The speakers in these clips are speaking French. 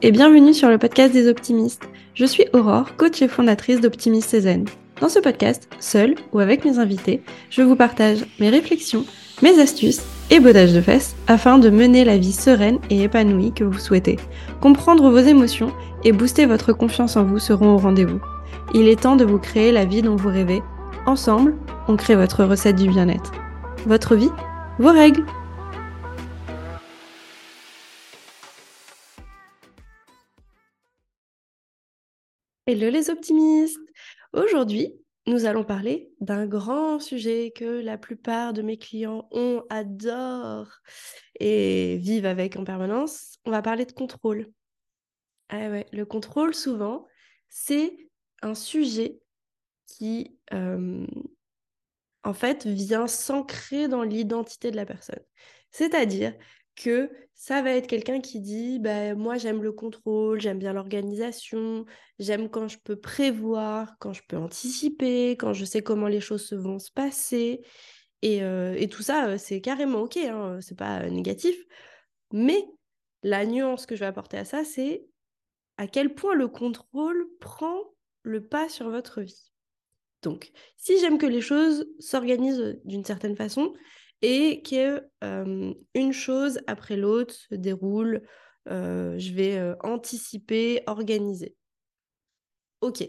et bienvenue sur le podcast des optimistes. Je suis Aurore, coach et fondatrice d'Optimiste Cézanne. Dans ce podcast, seul ou avec mes invités, je vous partage mes réflexions, mes astuces et bodages de fesses afin de mener la vie sereine et épanouie que vous souhaitez. Comprendre vos émotions et booster votre confiance en vous seront au rendez-vous. Il est temps de vous créer la vie dont vous rêvez. Ensemble, on crée votre recette du bien-être. Votre vie, vos règles. Hello les optimistes Aujourd'hui, nous allons parler d'un grand sujet que la plupart de mes clients ont, adorent et vivent avec en permanence. On va parler de contrôle. Ah ouais, le contrôle, souvent, c'est un sujet qui, euh, en fait, vient s'ancrer dans l'identité de la personne. C'est-à-dire que ça va être quelqu'un qui dit bah, Moi, j'aime le contrôle, j'aime bien l'organisation, j'aime quand je peux prévoir, quand je peux anticiper, quand je sais comment les choses vont se passer. Et, euh, et tout ça, euh, c'est carrément OK, hein, c'est pas euh, négatif. Mais la nuance que je vais apporter à ça, c'est à quel point le contrôle prend le pas sur votre vie. Donc, si j'aime que les choses s'organisent d'une certaine façon, et que une chose après l'autre se déroule. je vais anticiper, organiser. Ok.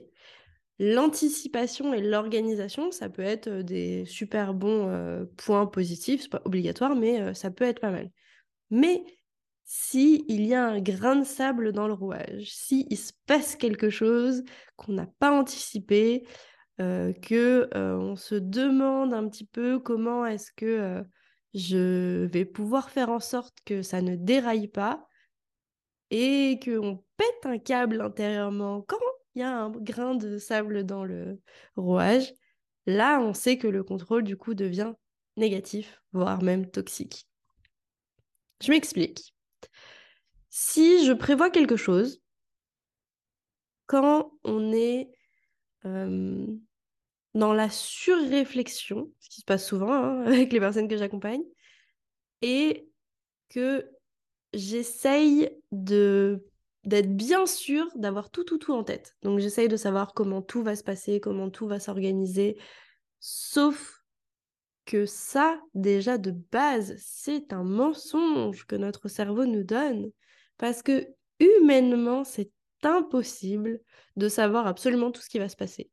L'anticipation et l'organisation, ça peut être des super bons points positifs, c'est pas obligatoire, mais ça peut être pas mal. Mais si il y a un grain de sable dans le rouage, si il se passe quelque chose qu'on n'a pas anticipé, euh, que euh, on se demande un petit peu comment est-ce que euh, je vais pouvoir faire en sorte que ça ne déraille pas et qu'on pète un câble intérieurement quand il y a un grain de sable dans le rouage. Là, on sait que le contrôle du coup devient négatif, voire même toxique. Je m'explique. Si je prévois quelque chose, quand on est dans la surréflexion, ce qui se passe souvent hein, avec les personnes que j'accompagne, et que j'essaye de d'être bien sûre d'avoir tout, tout, tout en tête. Donc j'essaye de savoir comment tout va se passer, comment tout va s'organiser, sauf que ça, déjà de base, c'est un mensonge que notre cerveau nous donne, parce que humainement, c'est impossible de savoir absolument tout ce qui va se passer.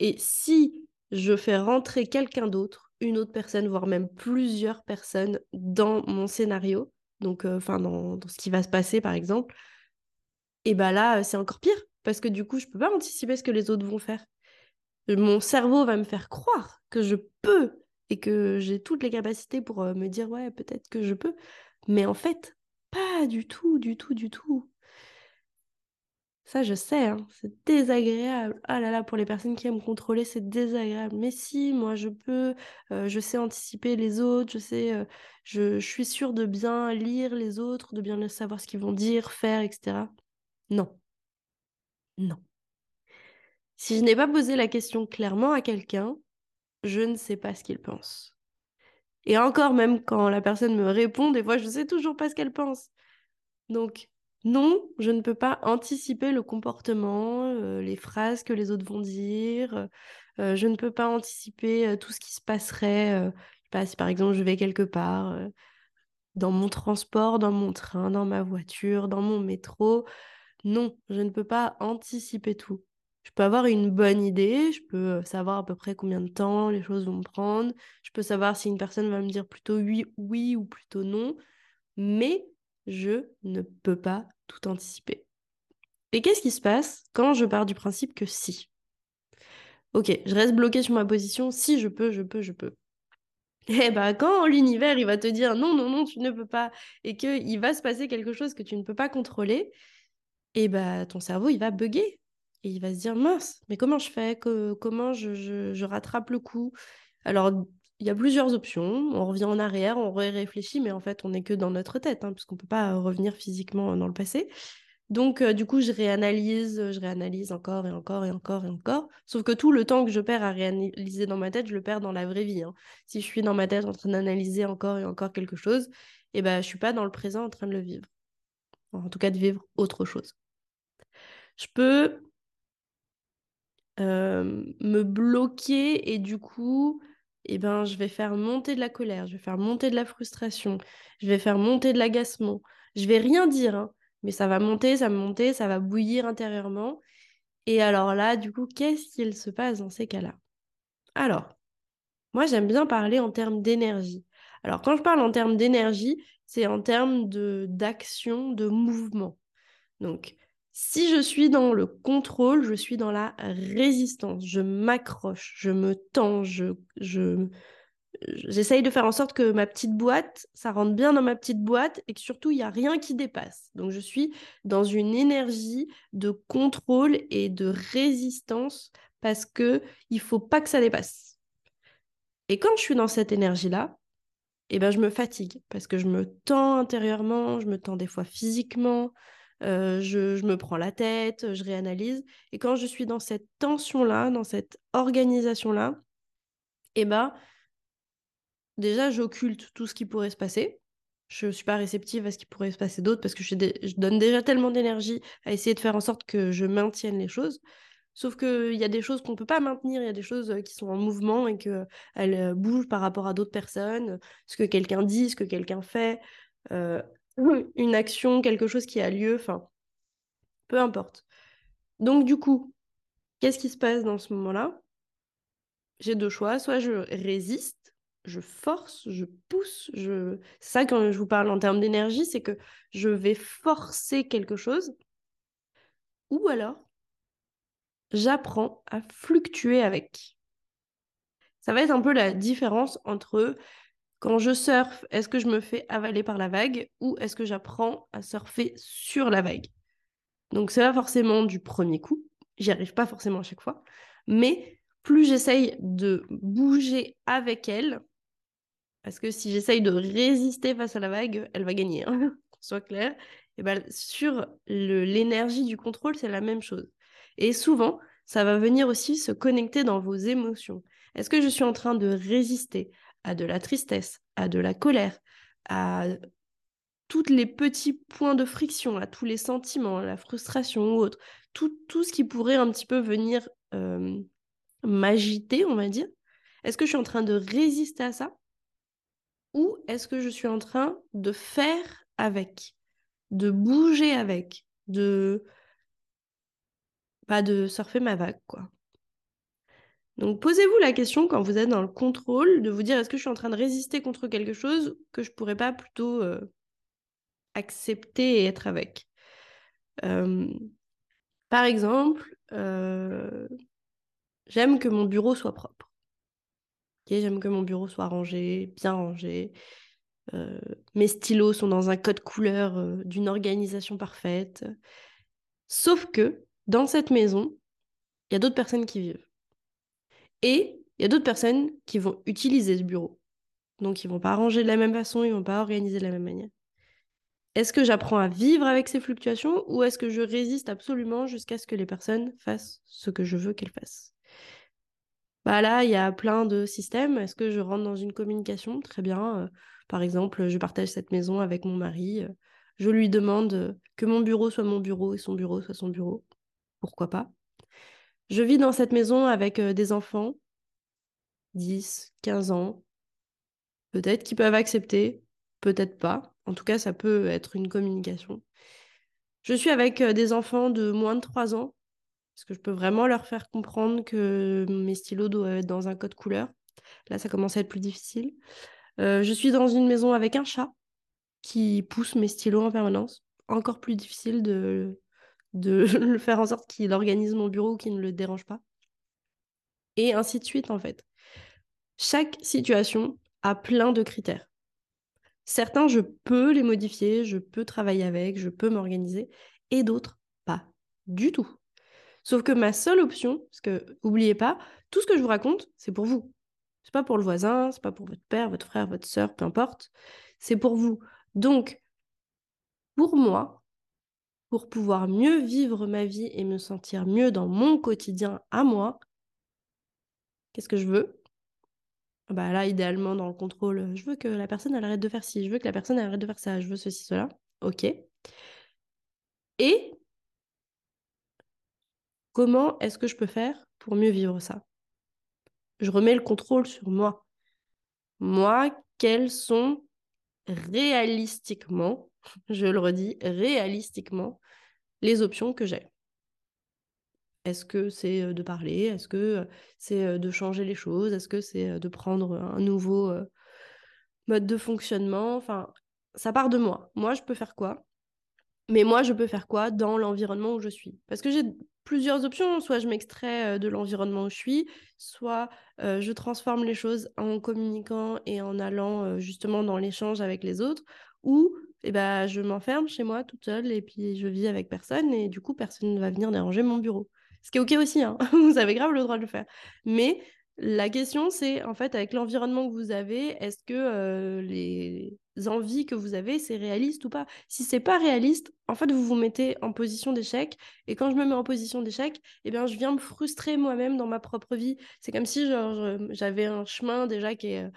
Et si je fais rentrer quelqu'un d'autre, une autre personne, voire même plusieurs personnes dans mon scénario, donc euh, enfin dans, ce qui va se passer par exemple, et bien là euh, c'est encore pire parce que du coup je peux pas anticiper ce que les autres vont faire. Mon cerveau va me faire croire que je peux et que j'ai toutes les capacités pour euh, me dire ouais peut-être que je peux, mais en fait pas du tout, du tout, du tout. Ça, je sais, hein, c'est désagréable. Ah là là, pour les personnes qui aiment contrôler, c'est désagréable. Mais si, moi, je peux, euh, je sais anticiper les autres, je sais, euh, je, suis sûre de bien lire les autres, de bien savoir ce qu'ils vont dire, faire, etc. Non. Non. Si je n'ai pas posé la question clairement à quelqu'un, je ne sais pas ce qu'il pense. Et encore, même quand la personne me répond, des fois, je ne sais toujours pas ce qu'elle pense. Donc, non, je ne peux pas anticiper le comportement, euh, les phrases que les autres vont dire. Euh, je ne peux pas anticiper euh, tout ce qui se passerait. je sais pas, si par exemple je vais quelque part, dans mon transport, dans mon train, dans ma voiture, dans mon métro. Non, je ne peux pas anticiper tout. Je peux avoir une bonne idée, je peux savoir à peu près combien de temps les choses vont me prendre, je peux savoir si une personne va me dire plutôt oui, oui ou plutôt non, mais je ne peux pas tout anticiper. Et qu'est-ce qui se passe quand je pars du principe que si? Ok, je reste bloqué sur ma position, si je peux, je peux, je peux. Eh ben, quand l'univers, il va te dire non, non, non, tu ne peux pas, et qu'il va se passer quelque chose que tu ne peux pas contrôler, et eh ben, ton cerveau, il va bugger. Et il va se dire, mince, mais comment je fais? Comment je rattrape le coup? Alors, il y a plusieurs options. On revient en arrière, on réfléchit, mais en fait, on n'est que dans notre tête, hein, puisqu'on ne peut pas revenir physiquement dans le passé. Donc, euh, du coup, je réanalyse, je réanalyse encore et encore et encore et encore. Sauf que tout le temps que je perds à réanalyser dans ma tête, je le perds dans la vraie vie. Hein. Si je suis dans ma tête en train d'analyser encore et encore quelque chose, eh ben, je suis pas dans le présent en train de le vivre. en tout cas de vivre autre chose. Je peux euh, me bloquer et du coup, eh ben, je vais faire monter de la colère, je vais faire monter de la frustration, je vais faire monter de l'agacement. Je vais rien dire, hein, mais ça va monter, ça va monter, ça va bouillir intérieurement. Et alors là, du coup, qu'est-ce qu'il se passe dans ces cas-là? Alors, moi, j'aime bien parler en termes d'énergie. Alors, quand je parle en termes d'énergie, c'est en termes de d'action, de mouvement. Donc, si je suis dans le contrôle, je suis dans la résistance. Je m'accroche, je me tends, je, j'essaye de faire en sorte que ma petite boîte, ça rentre bien dans ma petite boîte et que surtout, il n'y a rien qui dépasse. Donc, je suis dans une énergie de contrôle et de résistance parce que il faut pas que ça dépasse. Et quand je suis dans cette énergie-là, eh ben, je me fatigue parce que je me tends intérieurement, je me tends des fois physiquement, euh, je, me prends la tête, je réanalyse. Et quand je suis dans cette tension-là, dans cette organisation-là, eh ben, déjà, j'occulte tout ce qui pourrait se passer. Je ne suis pas réceptive à ce qui pourrait se passer d'autre parce que je, donne déjà tellement d'énergie à essayer de faire en sorte que je maintienne les choses. Sauf qu'il y a des choses qu'on ne peut pas maintenir, il y a des choses qui sont en mouvement et qu'elles euh, bougent par rapport à d'autres personnes, ce que quelqu'un dit, ce que quelqu'un fait, euh, une action, quelque chose qui a lieu, enfin, peu importe. Donc du coup, qu'est-ce qui se passe dans ce moment-là? J'ai deux choix, soit je résiste, je force, je pousse, je... ça quand je vous parle en termes d'énergie, c'est que je vais forcer quelque chose, ou alors j'apprends à fluctuer avec. Ça va être un peu la différence entre quand je surfe, est-ce que je me fais avaler par la vague ou est-ce que j'apprends à surfer sur la vague? Donc c'est pas forcément du premier coup, j'y arrive pas forcément à chaque fois, mais plus j'essaye de bouger avec elle, parce que si j'essaye de résister face à la vague, elle va gagner, hein, soit clair. Et ben, sur l'énergie du contrôle, c'est la même chose. Et souvent, ça va venir aussi se connecter dans vos émotions. Est-ce que je suis en train de résister? À de la tristesse, à de la colère, à tous les petits points de friction, à tous les sentiments, la frustration ou autre, tout, tout ce qui pourrait un petit peu venir euh, m'agiter, on va dire. Est-ce que je suis en train de résister à ça? Ou est-ce que je suis en train de faire avec, de bouger avec, de pas de surfer ma vague, quoi. Donc posez-vous la question quand vous êtes dans le contrôle de vous dire est-ce que je suis en train de résister contre quelque chose que je pourrais pas plutôt euh, accepter et être avec? Par exemple, j'aime que mon bureau soit propre. j'aime que mon bureau soit rangé, bien rangé. mes stylos sont dans un code couleur d'une organisation parfaite. Sauf que dans cette maison, il y a d'autres personnes qui vivent. Et il y a d'autres personnes qui vont utiliser ce bureau. Donc, ils vont pas ranger de la même façon, ils vont pas organiser de la même manière. Est-ce que j'apprends à vivre avec ces fluctuations ou est-ce que je résiste absolument jusqu'à ce que les personnes fassent ce que je veux qu'elles fassent? Bah là, il y a plein de systèmes. Est-ce que je rentre dans une communication? Très bien. Euh, par exemple, je partage cette maison avec mon mari. Euh, je lui demande que mon bureau soit mon bureau et son bureau soit son bureau pourquoi pas? Je vis dans cette maison avec euh, des enfants, 10, 15 ans, peut-être qu'ils peuvent accepter, peut-être pas. En tout cas, ça peut être une communication. Je suis avec euh, des enfants de moins de 3 ans, parce que je peux vraiment leur faire comprendre que mes stylos doivent être dans un code couleur. Là, ça commence à être plus difficile. Euh, je suis dans une maison avec un chat qui pousse mes stylos en permanence. Encore plus difficile de de faire en sorte qu'il organise mon bureau qu'il ne le dérange pas. Et ainsi de suite, en fait. Chaque situation a plein de critères. Certains, je peux les modifier, je peux travailler avec, je peux m'organiser, et d'autres, pas du tout. Sauf que ma seule option, parce que, n'oubliez pas, tout ce que je vous raconte, c'est pour vous. C'est pas pour le voisin, c'est pas pour votre père, votre frère, votre soeur, peu importe. C'est pour vous. Donc, pour moi, pour pouvoir mieux vivre ma vie et me sentir mieux dans mon quotidien à moi, qu'est-ce que je veux? Bah là, idéalement, dans le contrôle, je veux que la personne arrête de faire ci, je veux que la personne arrête de faire ça, je veux ceci, cela. Ok. Et comment est-ce que je peux faire pour mieux vivre ça? Je remets le contrôle sur moi. Moi, quelles sont réalistiquement, je le redis, réalistiquement, les options que j'ai. Est-ce que c'est de parler? Est-ce que c'est de changer les choses? Est-ce que c'est de prendre un nouveau mode de fonctionnement? Enfin, ça part de moi. Moi, je peux faire quoi? Mais moi, je peux faire quoi dans l'environnement où je suis? Parce que j'ai plusieurs options. Soit je m'extrais de l'environnement où je suis, soit je transforme les choses en communiquant et en allant justement dans l'échange avec les autres, ou eh ben, je m'enferme chez moi toute seule et puis je vis avec personne et du coup, personne ne va venir déranger mon bureau. Ce qui est OK aussi, hein. vous avez grave le droit de le faire. Mais la question, c'est en fait, avec l'environnement que vous avez, est-ce que les envies que vous avez, c'est réaliste ou pas? Si c'est pas réaliste, en fait, vous vous mettez en position d'échec. Et quand je me mets en position d'échec, eh bien, je viens me frustrer moi-même dans ma propre vie. C'est comme si j'avais un chemin déjà qui est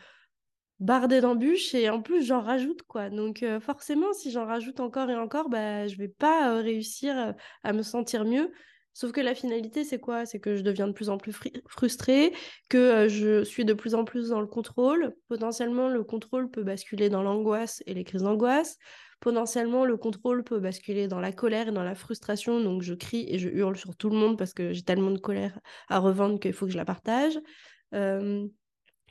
bardé d'embûches et en plus j'en rajoute quoi. Donc forcément si j'en rajoute encore et encore, bah je vais pas réussir à me sentir mieux. Sauf que la finalité, c'est quoi? C'est que je deviens de plus en plus frustrée, que euh, je suis de plus en plus dans le contrôle. Potentiellement, le contrôle peut basculer dans l'angoisse et les crises d'angoisse. Potentiellement, le contrôle peut basculer dans la colère et dans la frustration. Donc, je crie et je hurle sur tout le monde parce que j'ai tellement de colère à revendre qu'il faut que je la partage.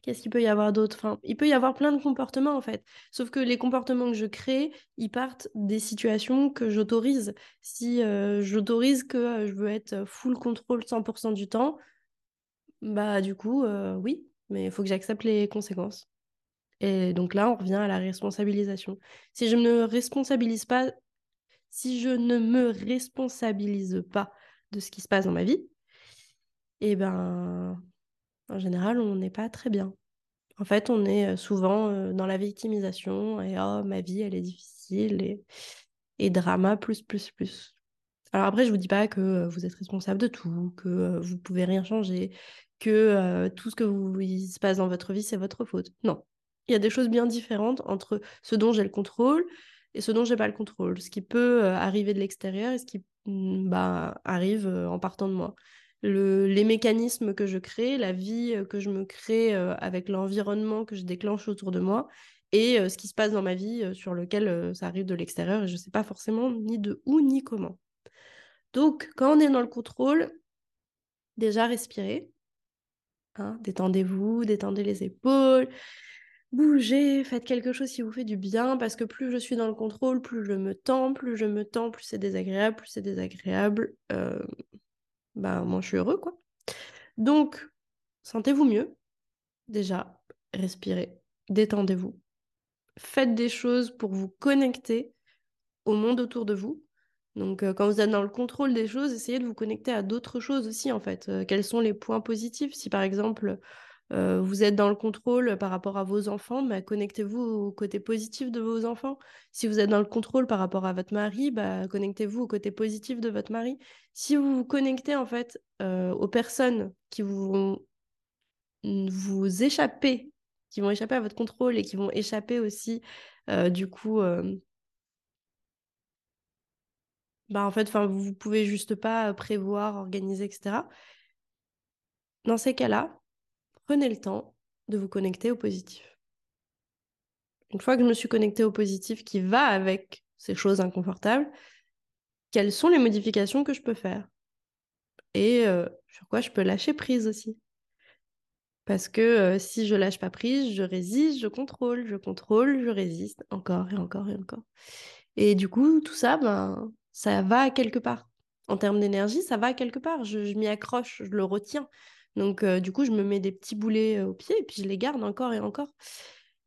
Qu'est-ce qu'il peut y avoir d'autre? Enfin, Il peut y avoir plein de comportements en fait. Sauf que les comportements que je crée, ils partent des situations que j'autorise. Si euh, j'autorise que euh, je veux être full contrôle 100% du temps, bah du coup, euh, oui, mais il faut que j'accepte les conséquences. Et donc là, on revient à la responsabilisation. Si je ne responsabilise pas, si je ne me responsabilise pas de ce qui se passe dans ma vie, eh ben, en général, on n'est pas très bien. En fait, on est souvent dans la victimisation et oh, ma vie, elle est difficile et, drama plus, plus, plus. Alors après, je vous dis pas que vous êtes responsable de tout, que vous pouvez rien changer, que tout ce que vous, se passe dans votre vie, c'est votre faute. Non. Il y a des choses bien différentes entre ce dont j'ai le contrôle et ce dont j'ai pas le contrôle. Ce qui peut arriver de l'extérieur et ce qui mmh, bah, arrive en partant de moi les mécanismes que je crée, la vie euh, que je me crée euh, avec l'environnement que je déclenche autour de moi et euh, ce qui se passe dans ma vie sur lequel ça arrive de l'extérieur et je ne sais pas forcément ni de où ni comment. Donc, quand on est dans le contrôle, déjà respirez. Hein, détendez-vous, détendez les épaules, bougez, faites quelque chose qui vous fait du bien parce que plus je suis dans le contrôle, plus je me tends, plus je me tends, plus c'est désagréable, plus c'est désagréable bah moi je suis heureux. Donc, sentez-vous mieux. Déjà, respirez, détendez-vous. Faites des choses pour vous connecter au monde autour de vous. Donc, euh, quand vous êtes dans le contrôle des choses, essayez de vous connecter à d'autres choses aussi, en fait. Euh, quels sont les points positifs? Si, par exemple, euh, vous êtes dans le contrôle par rapport à vos enfants, bah, connectez-vous au côté positif de vos enfants. Si vous êtes dans le contrôle par rapport à votre mari, bah, connectez-vous au côté positif de votre mari. Si vous vous connectez en fait euh, aux personnes qui vont vous échapper, qui vont échapper à votre contrôle et qui vont échapper aussi euh, du coup bah en fait, vous pouvez juste pas prévoir, organiser, etc. Dans ces cas-là, prenez le temps de vous connecter au positif. Une fois que je me suis connectée au positif qui va avec ces choses inconfortables, quelles sont les modifications que je peux faire? Et euh, sur quoi je peux lâcher prise aussi. Parce que euh, si je lâche pas prise, je résiste, je contrôle, je contrôle, je résiste, encore et encore et encore. Et du coup, tout ça, ben, ça va quelque part. En termes d'énergie, ça va quelque part. je m'y accroche, je le retiens. Donc, du coup, je me mets des petits boulets au pied et puis je les garde encore et encore.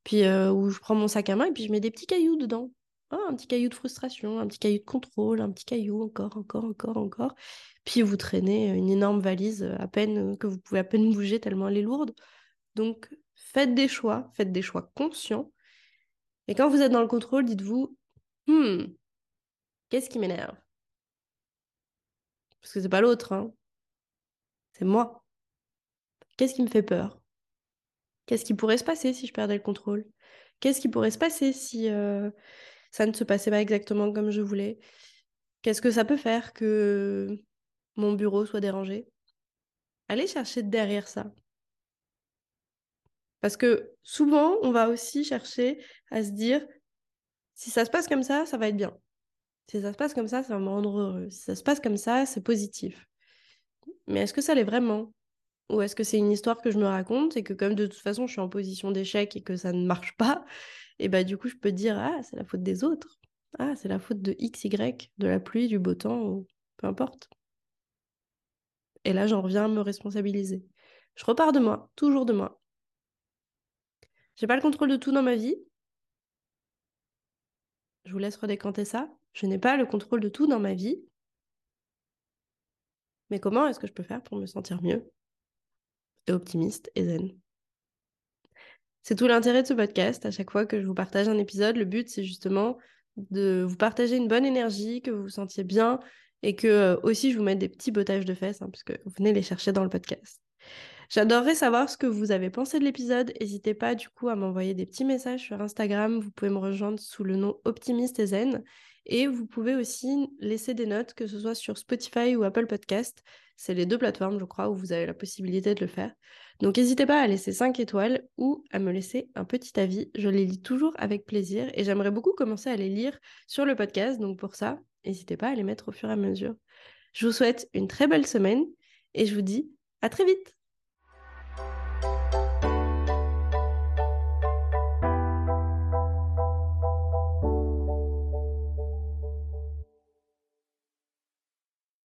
Puis, où je prends mon sac à main et puis je mets des petits cailloux dedans. Ah, un petit caillou de frustration, un petit caillou de contrôle, un petit caillou encore, encore, encore, encore. Puis vous traînez une énorme valise à peine que vous pouvez à peine bouger tellement elle est lourde. Donc, faites des choix, faites des choix conscients. Et quand vous êtes dans le contrôle, dites-vous, hmm, qu'est-ce qui m'énerve? Parce que c'est pas l'autre, hein. c'est moi. Qu'est-ce qui me fait peur? Qu'est-ce qui pourrait se passer si je perdais le contrôle? Qu'est-ce qui pourrait se passer si euh, ça ne se passait pas exactement comme je voulais? Qu'est-ce que ça peut faire que mon bureau soit dérangé? Allez chercher derrière ça. Parce que souvent, on va aussi chercher à se dire, si ça se passe comme ça, ça va être bien. Si ça se passe comme ça, ça va me rendre heureux. Si ça se passe comme ça, c'est positif. Mais est-ce que ça l'est vraiment? Ou est-ce que c'est une histoire que je me raconte et que comme de toute façon je suis en position d'échec et que ça ne marche pas, et bah du coup je peux dire ah c'est la faute des autres. Ah c'est la faute de X, Y, de la pluie, du beau temps, ou peu importe. Et là j'en reviens à me responsabiliser. Je repars de moi, toujours de moi. J'ai pas le contrôle de tout dans ma vie. Je vous laisse redécanter ça. Je n'ai pas le contrôle de tout dans ma vie. Mais comment est-ce que je peux faire pour me sentir mieux? Optimiste et zen C'est tout l'intérêt de ce podcast. À chaque fois que je vous partage un épisode, le but c'est justement de vous partager une bonne énergie, que vous vous sentiez bien et que euh, aussi je vous mette des petits bottages de fesses, hein, puisque vous venez les chercher dans le podcast. J'adorerais savoir ce que vous avez pensé de l'épisode. N'hésitez pas du coup à m'envoyer des petits messages sur Instagram. Vous pouvez me rejoindre sous le nom Optimiste et Zen. Et vous pouvez aussi laisser des notes, que ce soit sur Spotify ou Apple Podcast. C'est les deux plateformes, je crois, où vous avez la possibilité de le faire. Donc n'hésitez pas à laisser 5 étoiles ou à me laisser un petit avis. Je les lis toujours avec plaisir et j'aimerais beaucoup commencer à les lire sur le podcast. Donc pour ça, n'hésitez pas à les mettre au fur et à mesure. Je vous souhaite une très belle semaine et je vous dis à très vite